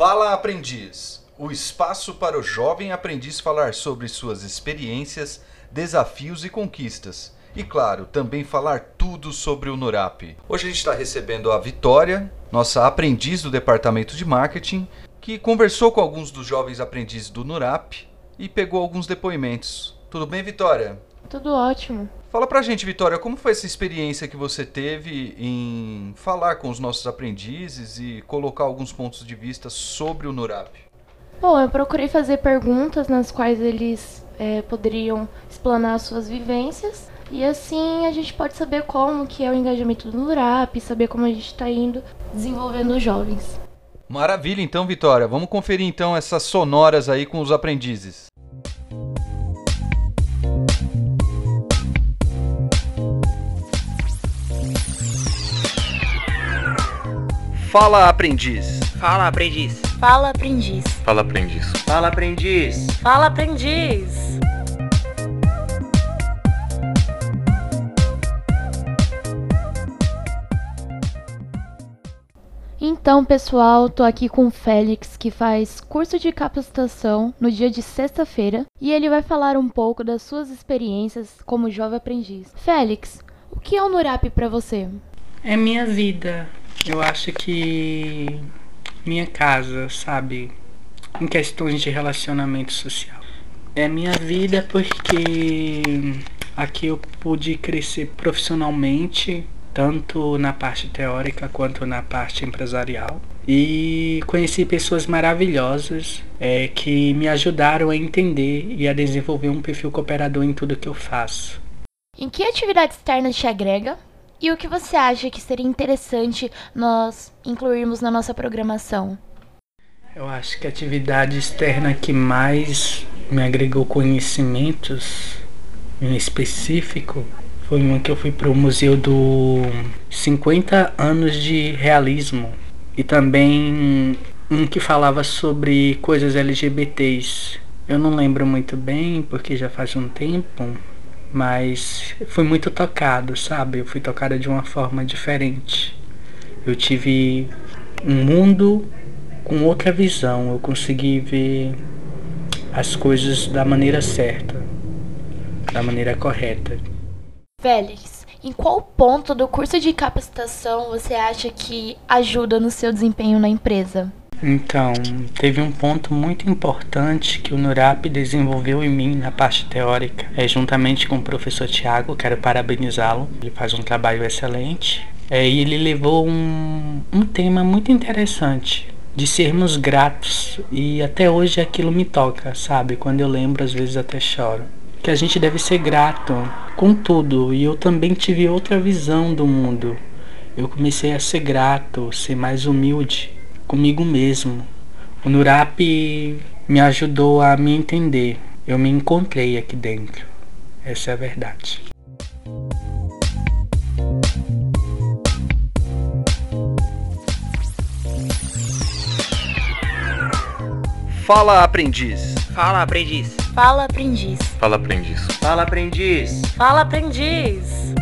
Fala Aprendiz, o espaço para o jovem aprendiz falar sobre suas experiências, desafios e conquistas. E claro, também falar tudo sobre o NURAP. Hoje a gente está recebendo a Vitória, nossa aprendiz do departamento de marketing, que conversou com alguns dos jovens aprendizes do NURAP e pegou alguns depoimentos. Tudo bem, Vitória? Tudo ótimo. Fala pra gente, Vitória, como foi essa experiência que você teve em falar com os nossos aprendizes e colocar alguns pontos de vista sobre o NURAP? Bom, eu procurei fazer perguntas nas quais eles é, poderiam explanar suas vivências e assim a gente pode saber como que é o engajamento do NURAP, saber como a gente está indo desenvolvendo os jovens. Maravilha, então, Vitória. Vamos conferir então essas sonoras aí com os aprendizes. Fala aprendiz. Fala, aprendiz. Fala, aprendiz. Fala, aprendiz. Fala, aprendiz. Fala, aprendiz. Então, pessoal, tô aqui com o Félix, que faz curso de capacitação no dia de sexta-feira, e ele vai falar um pouco das suas experiências como jovem aprendiz. Félix, o que é o NURAP para você? É minha vida. Eu acho que minha casa, sabe? Em questões de relacionamento social. É minha vida porque aqui eu pude crescer profissionalmente, tanto na parte teórica quanto na parte empresarial. E conheci pessoas maravilhosas é, que me ajudaram a entender e a desenvolver um perfil cooperador em tudo que eu faço. Em que atividade externa te agrega? E o que você acha que seria interessante nós incluirmos na nossa programação? Eu acho que a atividade externa que mais me agregou conhecimentos em específico foi uma que eu fui para o museu do 50 anos de realismo e também um que falava sobre coisas LGBTs. Eu não lembro muito bem porque já faz um tempo, mas fui muito tocado, sabe? Eu fui tocada de uma forma diferente. Eu tive um mundo com outra visão, eu consegui ver as coisas da maneira certa, da maneira correta. Félix, em qual ponto do curso de capacitação você acha que ajuda no seu desempenho na empresa? Então, teve um ponto muito importante que o NURAP desenvolveu em mim na parte teórica, é, juntamente com o professor Tiago, quero parabenizá-lo, ele faz um trabalho excelente. É, e ele levou um, um tema muito interessante, de sermos gratos, e até hoje aquilo me toca, sabe? Quando eu lembro, às vezes até choro. Que a gente deve ser grato com tudo, e eu também tive outra visão do mundo. Eu comecei a ser grato, ser mais humilde comigo mesmo. O Nurap me ajudou a me entender. Eu me encontrei aqui dentro. Essa é a verdade. Fala aprendiz. Fala, aprendiz. Fala, aprendiz. Fala, aprendiz. Fala, aprendiz. Fala, aprendiz.